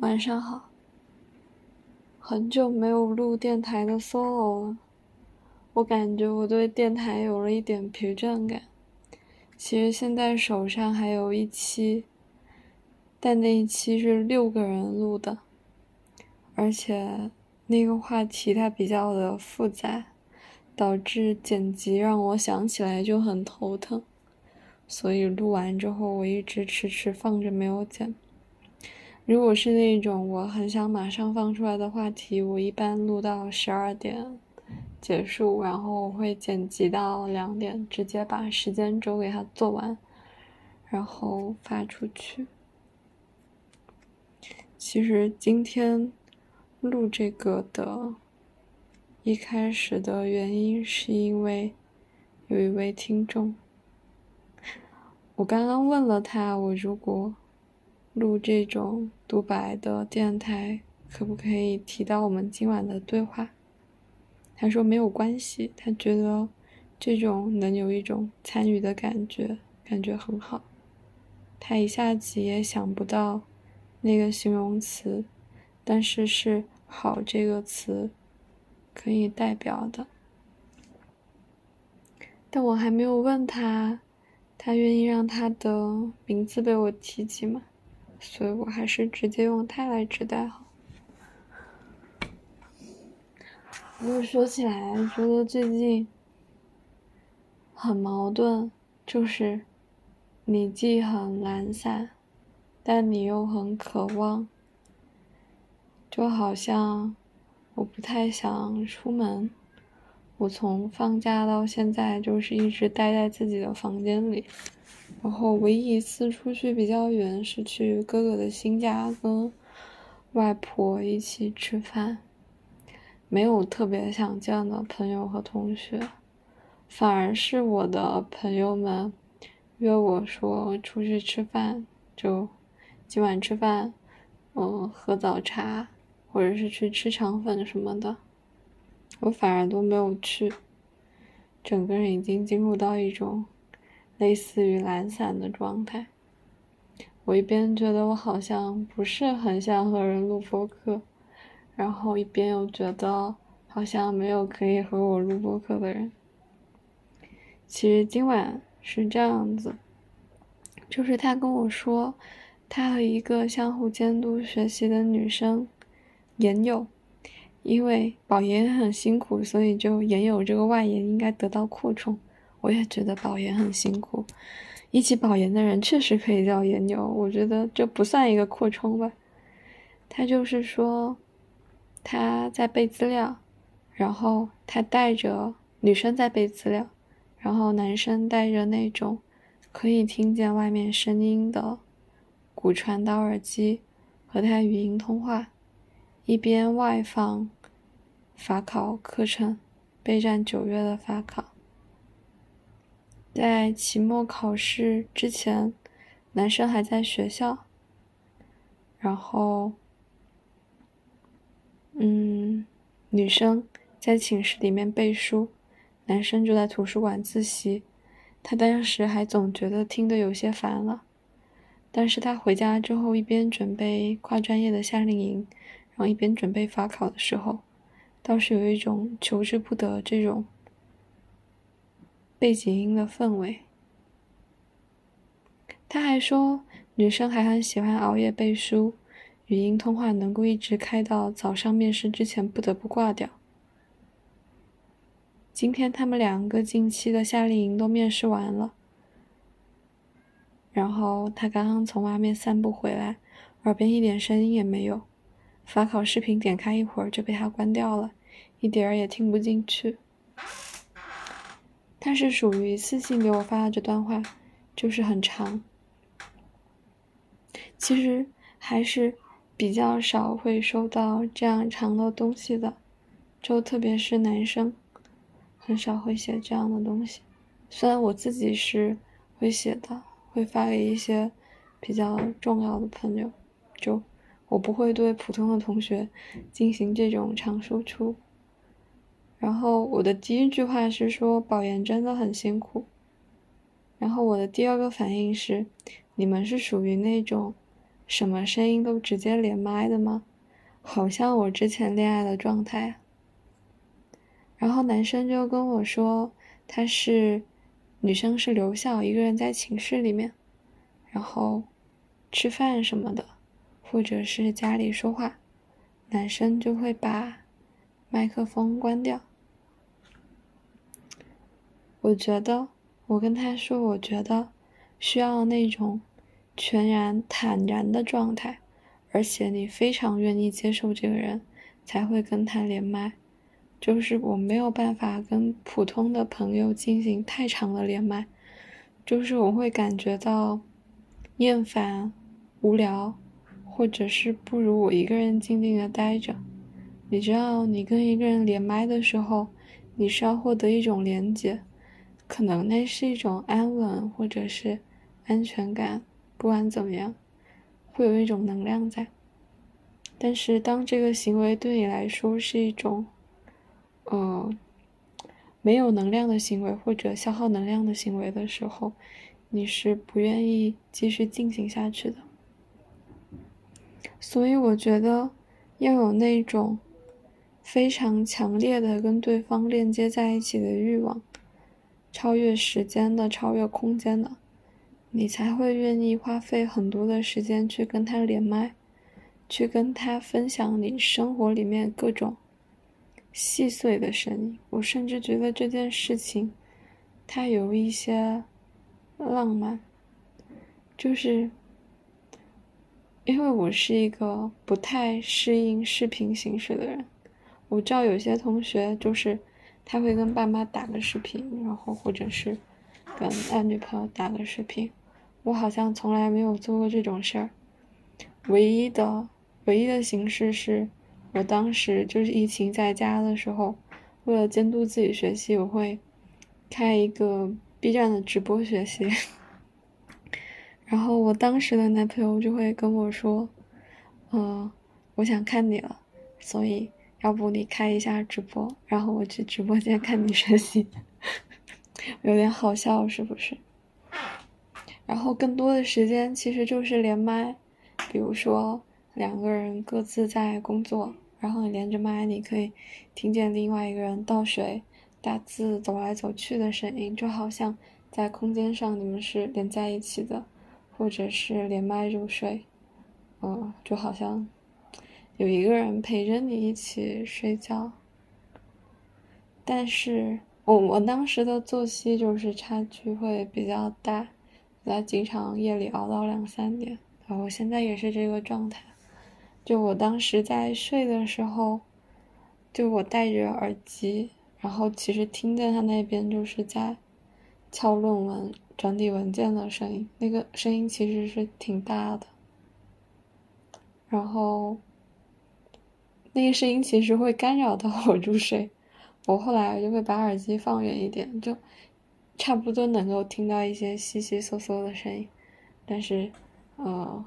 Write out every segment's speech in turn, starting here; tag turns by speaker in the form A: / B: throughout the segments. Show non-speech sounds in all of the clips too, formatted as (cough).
A: 晚上好，很久没有录电台的 solo 了，我感觉我对电台有了一点疲倦感。其实现在手上还有一期，但那一期是六个人录的，而且那个话题它比较的复杂，导致剪辑让我想起来就很头疼，所以录完之后我一直迟迟放着没有剪。如果是那种我很想马上放出来的话题，我一般录到十二点结束，然后我会剪辑到两点，直接把时间轴给它做完，然后发出去。其实今天录这个的一开始的原因，是因为有一位听众，我刚刚问了他，我如果。录这种独白的电台，可不可以提到我们今晚的对话？他说没有关系，他觉得这种能有一种参与的感觉，感觉很好。他一下子也想不到那个形容词，但是是“好”这个词可以代表的。但我还没有问他，他愿意让他的名字被我提及吗？所以我还是直接用它来指代好。不过说起来，觉得最近很矛盾，就是你既很懒散，但你又很渴望。就好像我不太想出门，我从放假到现在就是一直待在自己的房间里。然后唯一一次出去比较远是去哥哥的新家跟外婆一起吃饭，没有特别想见的朋友和同学，反而是我的朋友们约我说出去吃饭，就今晚吃饭，嗯，喝早茶或者是去吃肠粉什么的，我反而都没有去，整个人已经进入到一种。类似于懒散的状态，我一边觉得我好像不是很想和人录播客，然后一边又觉得好像没有可以和我录播客的人。其实今晚是这样子，就是他跟我说，他和一个相互监督学习的女生研友，因为保研很辛苦，所以就研友这个外延应该得到扩充。我也觉得保研很辛苦，一起保研的人确实可以叫研友。我觉得这不算一个扩充吧。他就是说，他在背资料，然后他带着女生在背资料，然后男生带着那种可以听见外面声音的骨传导耳机和他语音通话，一边外放法考课程，备战九月的法考。在期末考试之前，男生还在学校，然后，嗯，女生在寝室里面背书，男生就在图书馆自习。他当时还总觉得听得有些烦了，但是他回家之后，一边准备跨专业的夏令营，然后一边准备法考的时候，倒是有一种求之不得这种。背景音的氛围。他还说，女生还很喜欢熬夜背书，语音通话能够一直开到早上面试之前不得不挂掉。今天他们两个近期的夏令营都面试完了，然后他刚刚从外面散步回来，耳边一点声音也没有，法考视频点开一会儿就被他关掉了，一点儿也听不进去。他是属于私信给我发的这段话，就是很长。其实还是比较少会收到这样长的东西的，就特别是男生，很少会写这样的东西。虽然我自己是会写的，会发给一些比较重要的朋友，就我不会对普通的同学进行这种长输出。然后我的第一句话是说保研真的很辛苦，然后我的第二个反应是，你们是属于那种什么声音都直接连麦的吗？好像我之前恋爱的状态。然后男生就跟我说，他是女生是留校一个人在寝室里面，然后吃饭什么的，或者是家里说话，男生就会把麦克风关掉。我觉得，我跟他说，我觉得需要那种全然坦然的状态，而且你非常愿意接受这个人，才会跟他连麦。就是我没有办法跟普通的朋友进行太长的连麦，就是我会感觉到厌烦、无聊，或者是不如我一个人静静的待着。你知道，你跟一个人连麦的时候，你是要获得一种连接，可能那是一种安稳或者是安全感，不管怎么样，会有一种能量在。但是当这个行为对你来说是一种。嗯，没有能量的行为或者消耗能量的行为的时候，你是不愿意继续进行下去的。所以我觉得要有那种非常强烈的跟对方链接在一起的欲望，超越时间的、超越空间的，你才会愿意花费很多的时间去跟他连麦，去跟他分享你生活里面各种。细碎的声音，我甚至觉得这件事情，它有一些浪漫，就是因为我是一个不太适应视频形式的人。我知道有些同学就是他会跟爸妈打个视频，然后或者是跟男女朋友打个视频，我好像从来没有做过这种事儿。唯一的唯一的形式是。我当时就是疫情在家的时候，为了监督自己学习，我会开一个 B 站的直播学习。然后我当时的男朋友就会跟我说：“嗯，我想看你了，所以要不你开一下直播，然后我去直播间看你学习。(laughs) ”有点好笑是不是？然后更多的时间其实就是连麦，比如说。两个人各自在工作，然后你连着麦，你可以听见另外一个人倒水、打字、走来走去的声音，就好像在空间上你们是连在一起的，或者是连麦入睡，嗯，就好像有一个人陪着你一起睡觉。但是我我当时的作息就是差距会比较大，在经常夜里熬到两三点，然后现在也是这个状态。就我当时在睡的时候，就我戴着耳机，然后其实听见他那边就是在敲论文、整理文件的声音，那个声音其实是挺大的。然后那个声音其实会干扰到我入睡，我后来就会把耳机放远一点，就差不多能够听到一些悉悉嗦嗦的声音，但是呃，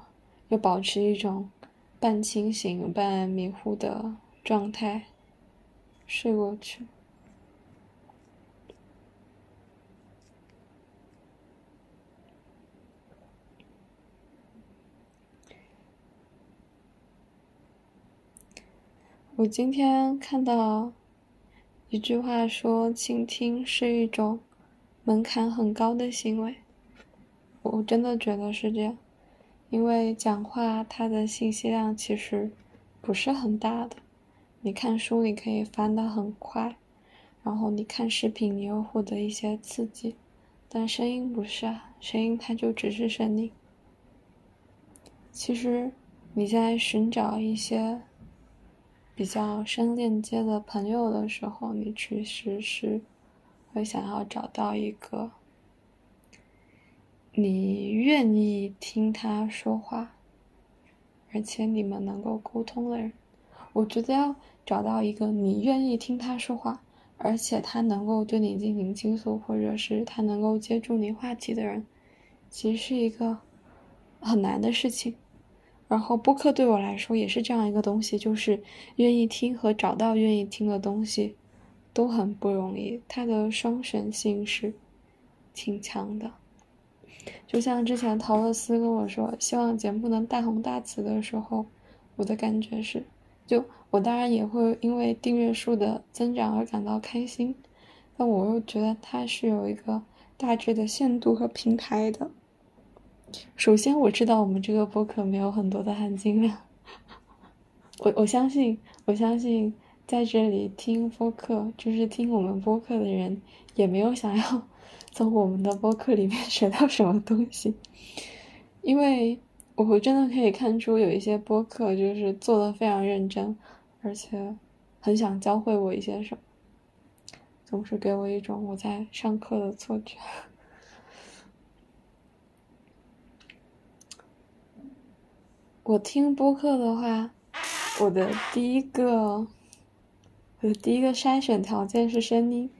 A: 又保持一种。半清醒半迷糊的状态睡过去。我今天看到一句话说：“倾听是一种门槛很高的行为。”我真的觉得是这样。因为讲话，它的信息量其实不是很大的。你看书，你可以翻得很快，然后你看视频，你又获得一些刺激。但声音不是啊，声音它就只是声音。其实你在寻找一些比较深链接的朋友的时候，你其实是会想要找到一个。你愿意听他说话，而且你们能够沟通的人，我觉得要找到一个你愿意听他说话，而且他能够对你进行倾诉，或者是他能够接住你话题的人，其实是一个很难的事情。然后播客对我来说也是这样一个东西，就是愿意听和找到愿意听的东西都很不容易，它的双选性是挺强的。就像之前陶乐斯跟我说，希望节目能大红大紫的时候，我的感觉是，就我当然也会因为订阅数的增长而感到开心，但我又觉得它是有一个大致的限度和平台的。首先，我知道我们这个播客没有很多的含金量，我我相信，我相信在这里听播客，就是听我们播客的人，也没有想要。(laughs) 从我们的播客里面 (laughs) 学到什么东西？因为我真的可以看出有一些播客就是做的非常认真，而且很想教会我一些什么，总是给我一种我在上课的错觉。我听播客的话，我的第一个，我的第一个筛选条件是声音。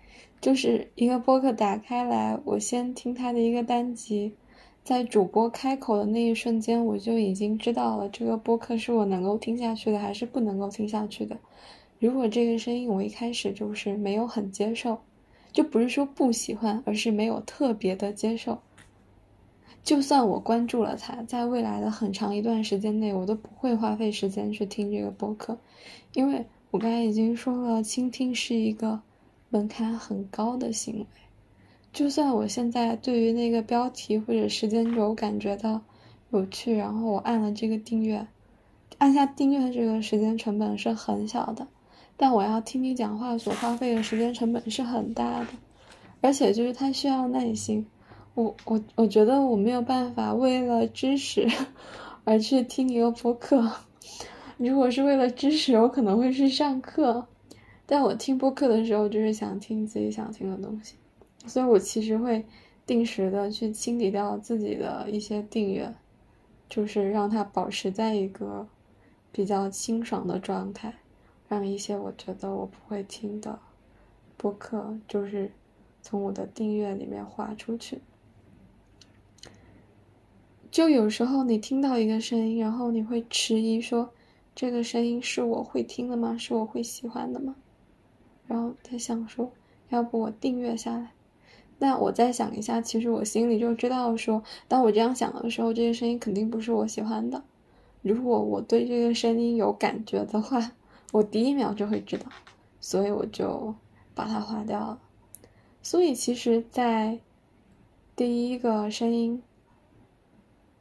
A: 就是一个播客打开来，我先听他的一个单集，在主播开口的那一瞬间，我就已经知道了这个播客是我能够听下去的，还是不能够听下去的。如果这个声音我一开始就是没有很接受，就不是说不喜欢，而是没有特别的接受。就算我关注了他，在未来的很长一段时间内，我都不会花费时间去听这个播客，因为我刚才已经说了，倾听是一个。门槛很高的行为，就算我现在对于那个标题或者时间轴感觉到有趣，然后我按了这个订阅，按下订阅这个时间成本是很小的，但我要听你讲话所花费的时间成本是很大的，而且就是它需要耐心，我我我觉得我没有办法为了知识 (laughs) 而去听一个播客，如果是为了知识，我可能会去上课。但我听播客的时候，就是想听自己想听的东西，所以我其实会定时的去清理掉自己的一些订阅，就是让它保持在一个比较清爽的状态，让一些我觉得我不会听的播客，就是从我的订阅里面划出去。就有时候你听到一个声音，然后你会迟疑说：“这个声音是我会听的吗？是我会喜欢的吗？”然后他想说，要不我订阅下来。那我再想一下，其实我心里就知道，说当我这样想的时候，这个声音肯定不是我喜欢的。如果我对这个声音有感觉的话，我第一秒就会知道，所以我就把它划掉了。所以其实，在第一个声音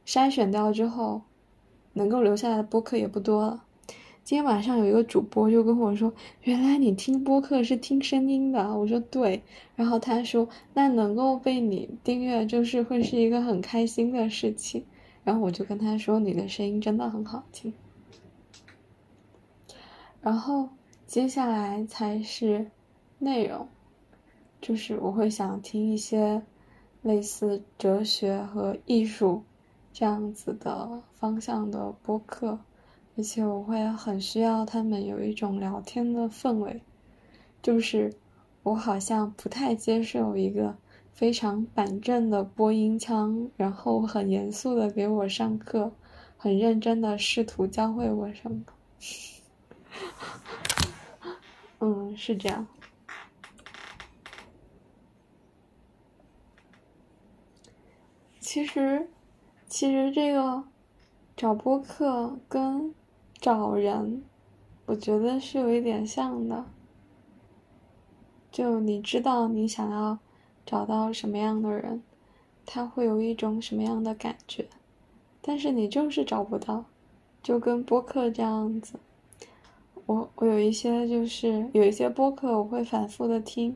A: 筛选掉之后，能够留下来的播客也不多了。今天晚上有一个主播就跟我说：“原来你听播客是听声音的。”我说：“对。”然后他说：“那能够被你订阅，就是会是一个很开心的事情。”然后我就跟他说：“你的声音真的很好听。”然后接下来才是内容，就是我会想听一些类似哲学和艺术这样子的方向的播客。而且我会很需要他们有一种聊天的氛围，就是我好像不太接受一个非常板正的播音腔，然后很严肃的给我上课，很认真的试图教会我什么。嗯，是这样。其实，其实这个找播客跟。找人，我觉得是有一点像的。就你知道你想要找到什么样的人，他会有一种什么样的感觉，但是你就是找不到，就跟播客这样子。我我有一些就是有一些播客我会反复的听，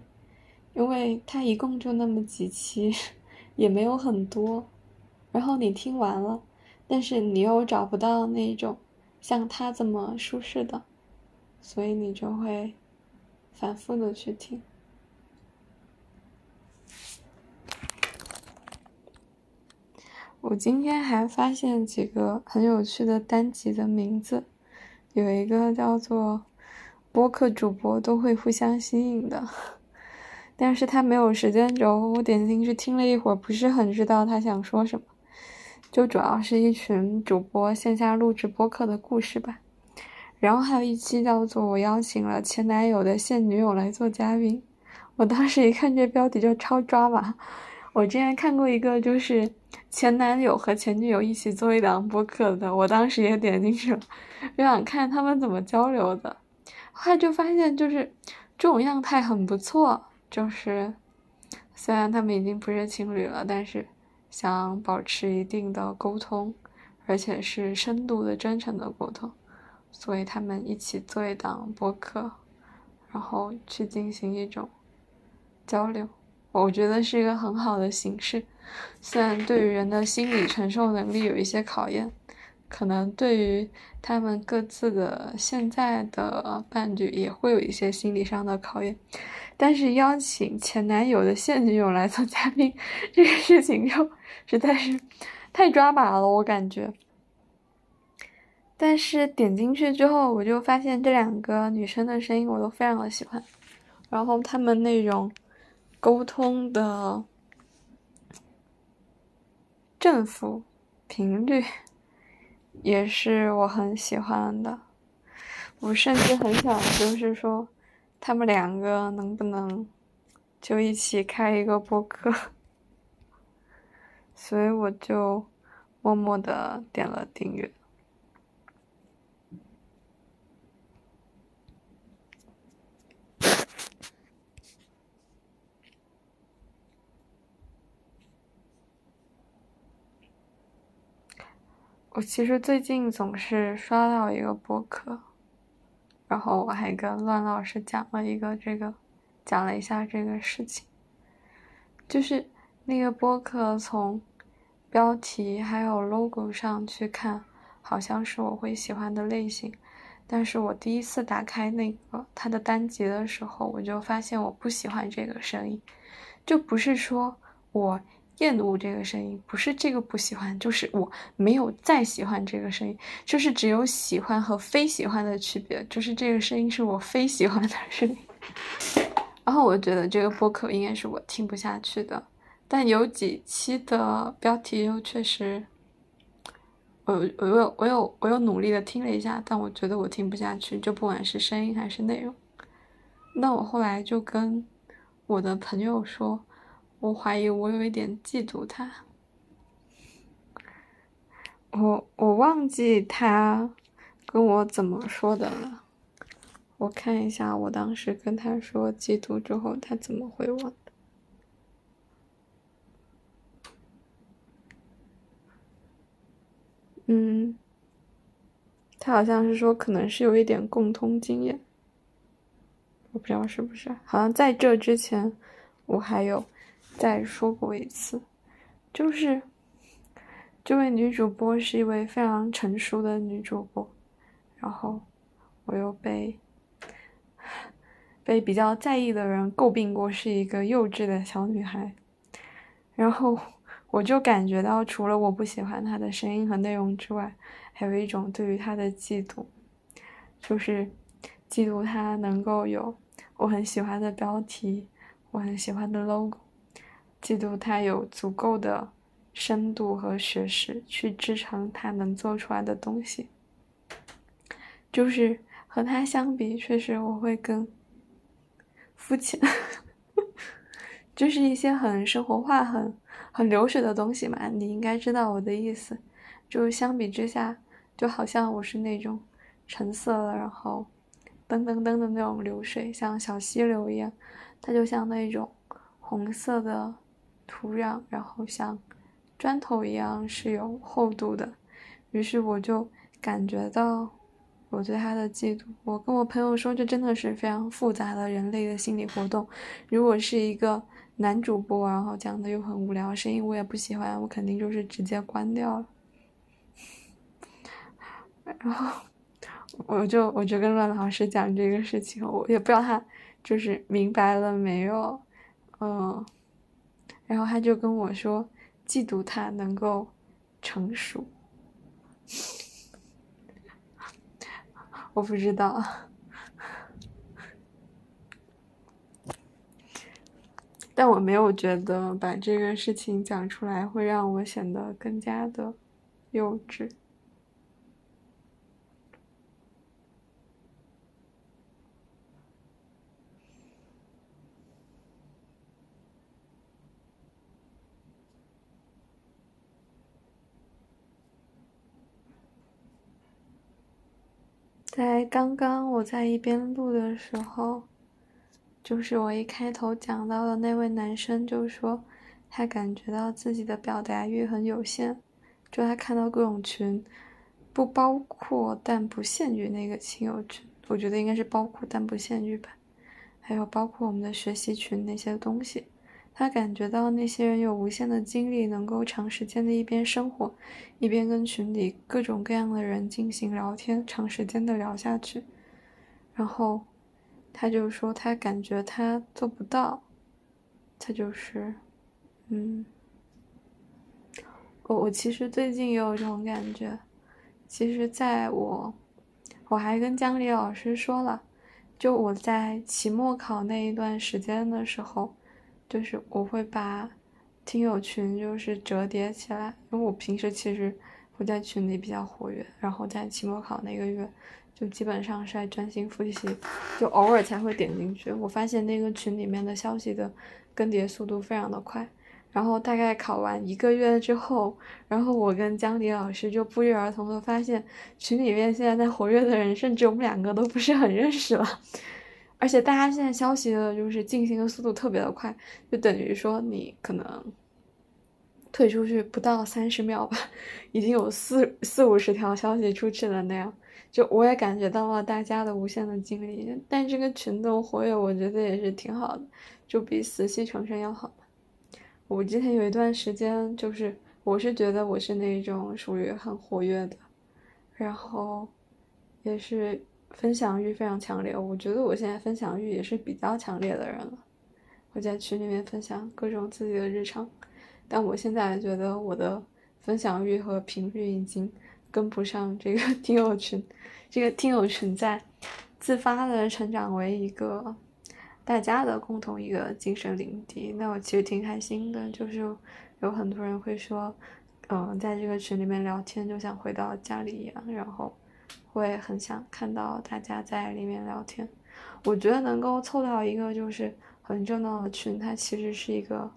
A: 因为它一共就那么几期，(laughs) 也没有很多，然后你听完了，但是你又找不到那种。像他这么舒适的，所以你就会反复的去听。我今天还发现几个很有趣的单集的名字，有一个叫做“播客主播都会互相吸引”的，但是他没有时间轴，我点进去听了一会儿，不是很知道他想说什么。就主要是一群主播线下录制播客的故事吧，然后还有一期叫做“我邀请了前男友的现女友来做嘉宾”。我当时一看这标题就超抓马，我之前看过一个，就是前男友和前女友一起做一档播客的，我当时也点进去了，就想看他们怎么交流的。后来就发现，就是这种样态很不错，就是虽然他们已经不是情侣了，但是想保持一定的沟通，而且是深度的、真诚的沟通，所以他们一起做一档播客，然后去进行一种交流。我觉得是一个很好的形式，虽然对于人的心理承受能力有一些考验，可能对于他们各自的现在的伴侣也会有一些心理上的考验，但是邀请前男友的现女友来做嘉宾这个事情就实在是太抓马了，我感觉。但是点进去之后，我就发现这两个女生的声音我都非常的喜欢，然后她们那种。沟通的正负频率也是我很喜欢的，我甚至很想就是说，他们两个能不能就一起开一个播客，(laughs) 所以我就默默的点了订阅。我其实最近总是刷到一个播客，然后我还跟乱老师讲了一个这个，讲了一下这个事情，就是那个播客从标题还有 logo 上去看，好像是我会喜欢的类型，但是我第一次打开那个它的单集的时候，我就发现我不喜欢这个声音，就不是说我。厌恶这个声音，不是这个不喜欢，就是我没有再喜欢这个声音，就是只有喜欢和非喜欢的区别，就是这个声音是我非喜欢的声音。(laughs) 然后我觉得这个播客应该是我听不下去的，但有几期的标题又确实，我我有我有我有努力的听了一下，但我觉得我听不下去，就不管是声音还是内容。那我后来就跟我的朋友说。我怀疑我有一点嫉妒他，我我忘记他跟我怎么说的了。我看一下我当时跟他说嫉妒之后他怎么回我的。嗯，他好像是说可能是有一点共通经验，我不知道是不是。好像在这之前我还有。再说过一次，就是这位女主播是一位非常成熟的女主播，然后我又被被比较在意的人诟病过是一个幼稚的小女孩，然后我就感觉到，除了我不喜欢她的声音和内容之外，还有一种对于她的嫉妒，就是嫉妒她能够有我很喜欢的标题，我很喜欢的 logo。嫉妒他有足够的深度和学识去支撑他能做出来的东西，就是和他相比，确实我会更肤浅，(laughs) 就是一些很生活化、很很流水的东西嘛。你应该知道我的意思，就相比之下，就好像我是那种橙色的，然后噔噔噔的那种流水，像小溪流一样，它就像那种红色的。土壤，然后像砖头一样是有厚度的，于是我就感觉到我对他的嫉妒。我跟我朋友说，这真的是非常复杂的人类的心理活动。如果是一个男主播，然后讲的又很无聊，声音我也不喜欢，我肯定就是直接关掉了。然后我就我就跟乱老师讲这个事情，我也不知道他就是明白了没有，嗯。然后他就跟我说，嫉妒他能够成熟。我不知道，但我没有觉得把这个事情讲出来会让我显得更加的幼稚。在刚刚我在一边录的时候，就是我一开头讲到的那位男生就说，他感觉到自己的表达欲很有限，就他看到各种群，不包括但不限于那个亲友群，我觉得应该是包括但不限于吧，还有包括我们的学习群那些东西。他感觉到那些人有无限的精力，能够长时间的一边生活，一边跟群里各种各样的人进行聊天，长时间的聊下去。然后，他就说他感觉他做不到，他就是，嗯，我我其实最近也有这种感觉。其实，在我，我还跟江里老师说了，就我在期末考那一段时间的时候。就是我会把听友群就是折叠起来，因为我平时其实会在群里比较活跃，然后在期末考那个月就基本上是在专心复习，就偶尔才会点进去。我发现那个群里面的消息的更迭速度非常的快，然后大概考完一个月之后，然后我跟江迪老师就不约而同的发现群里面现在在活跃的人，甚至我们两个都不是很认识了。而且大家现在消息的就是进行的速度特别的快，就等于说你可能退出去不到三十秒吧，已经有四四五十条消息出去了那样。就我也感觉到了大家的无限的精力，但这个群的活跃，我觉得也是挺好的，就比死气沉沉要好我之前有一段时间，就是我是觉得我是那种属于很活跃的，然后也是。分享欲非常强烈，我觉得我现在分享欲也是比较强烈的人了。我在群里面分享各种自己的日常，但我现在觉得我的分享欲和频率已经跟不上这个 (laughs) 听友群。这个听友群在自发的成长为一个大家的共同一个精神领地，那我其实挺开心的。就是有很多人会说，嗯，在这个群里面聊天就像回到家里一样，然后。会很想看到大家在里面聊天，我觉得能够凑到一个就是很热闹的群，它其实是一个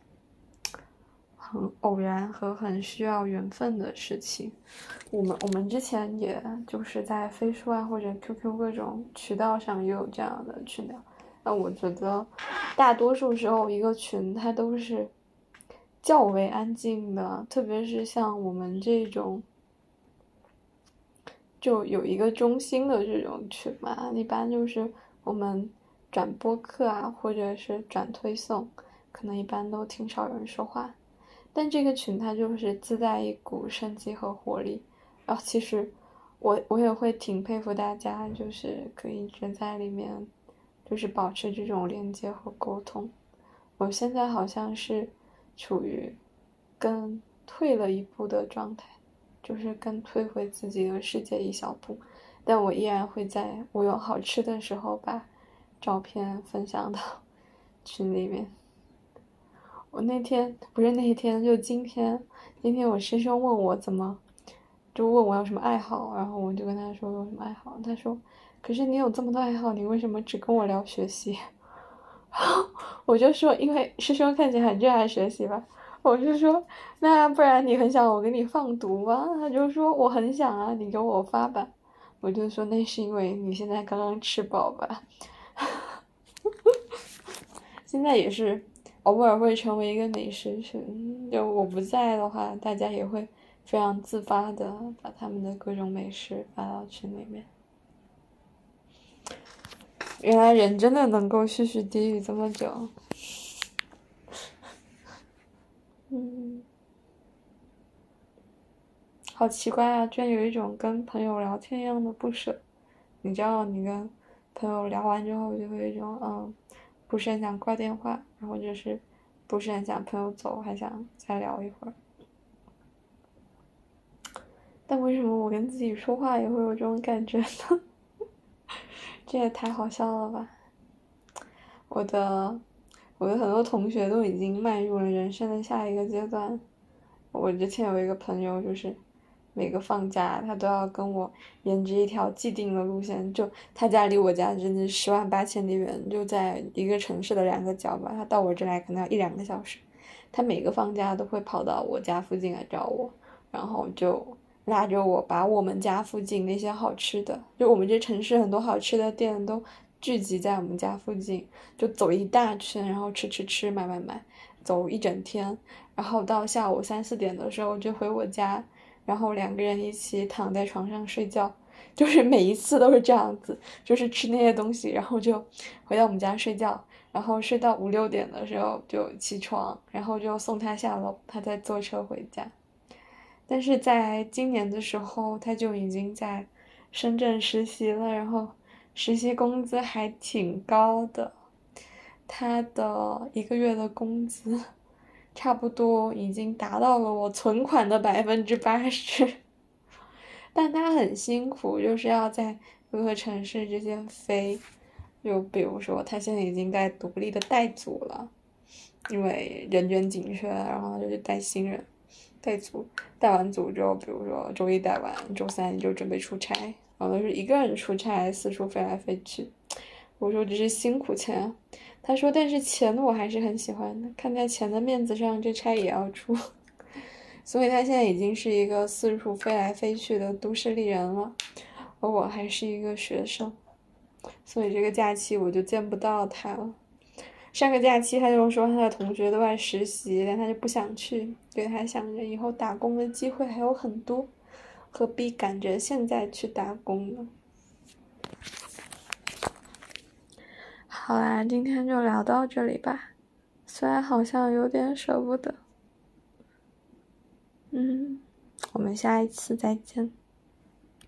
A: 很偶然和很需要缘分的事情。我们我们之前也就是在飞书啊或者 QQ 各种渠道上也有这样的群聊，那我觉得大多数时候一个群它都是较为安静的，特别是像我们这种。就有一个中心的这种群嘛，一般就是我们转播客啊，或者是转推送，可能一般都挺少有人说话。但这个群它就是自带一股生机和活力。然后其实我我也会挺佩服大家，就是可以一直在里面，就是保持这种连接和沟通。我现在好像是处于更退了一步的状态。就是更退回自己的世界一小步，但我依然会在我有好吃的时候把照片分享到 (laughs) 群里面。我那天不是那天，就今天，今天我师兄问我怎么，就问我有什么爱好，然后我就跟他说有什么爱好，他说，可是你有这么多爱好，你为什么只跟我聊学习？(laughs) 我就说，因为师兄看起来很热爱学习吧。我就说，那不然你很想我给你放毒吗？他就说我很想啊，你给我发吧。我就说那是因为你现在刚刚吃饱吧。(laughs) 现在也是偶尔会成为一个美食群，就我不在的话，大家也会非常自发的把他们的各种美食发到群里面。原来人真的能够絮絮低语这么久。好奇怪啊！居然有一种跟朋友聊天一样的不舍。你知道，你跟朋友聊完之后，就会有一种嗯，不是很想挂电话，然后就是不是很想朋友走，还想再聊一会儿。但为什么我跟自己说话也会有这种感觉呢？(laughs) 这也太好笑了吧！我的。我的很多同学都已经迈入了人生的下一个阶段。我之前有一个朋友，就是每个放假他都要跟我沿着一条既定的路线，就他家离我家真的十万八千里远，就在一个城市的两个角吧。他到我这来可能要一两个小时。他每个放假都会跑到我家附近来找我，然后就拉着我把我们家附近那些好吃的，就我们这城市很多好吃的店都聚集在我们家附近，就走一大圈，然后吃吃吃，买买买，走一整天，然后到下午三四点的时候就回我家，然后两个人一起躺在床上睡觉，就是每一次都是这样子，就是吃那些东西，然后就回到我们家睡觉，然后睡到五六点的时候就起床，然后就送他下楼，他再坐车回家。但是在今年的时候，他就已经在深圳实习了，然后实习工资还挺高的，他的一个月的工资差不多已经达到了我存款的百分之八十，但他很辛苦，就是要在各个城市之间飞，就比如说他现在已经在独立的带组了，因为人员紧缺，然后他就去带新人。带组，带完组之后，比如说周一带完，周三就准备出差，然后都是一个人出差，四处飞来飞去。我说这是辛苦钱，他说但是钱我还是很喜欢的，看在钱的面子上，这差也要出。(laughs) 所以他现在已经是一个四处飞来飞去的都市丽人了，而我还是一个学生，所以这个假期我就见不到他了。上个假期，他就说他的同学都在实习，但他就不想去，因为他想着以后打工的机会还有很多，何必赶着现在去打工呢？好啦，今天就聊到这里吧，虽然好像有点舍不得。嗯，我们下一次再见。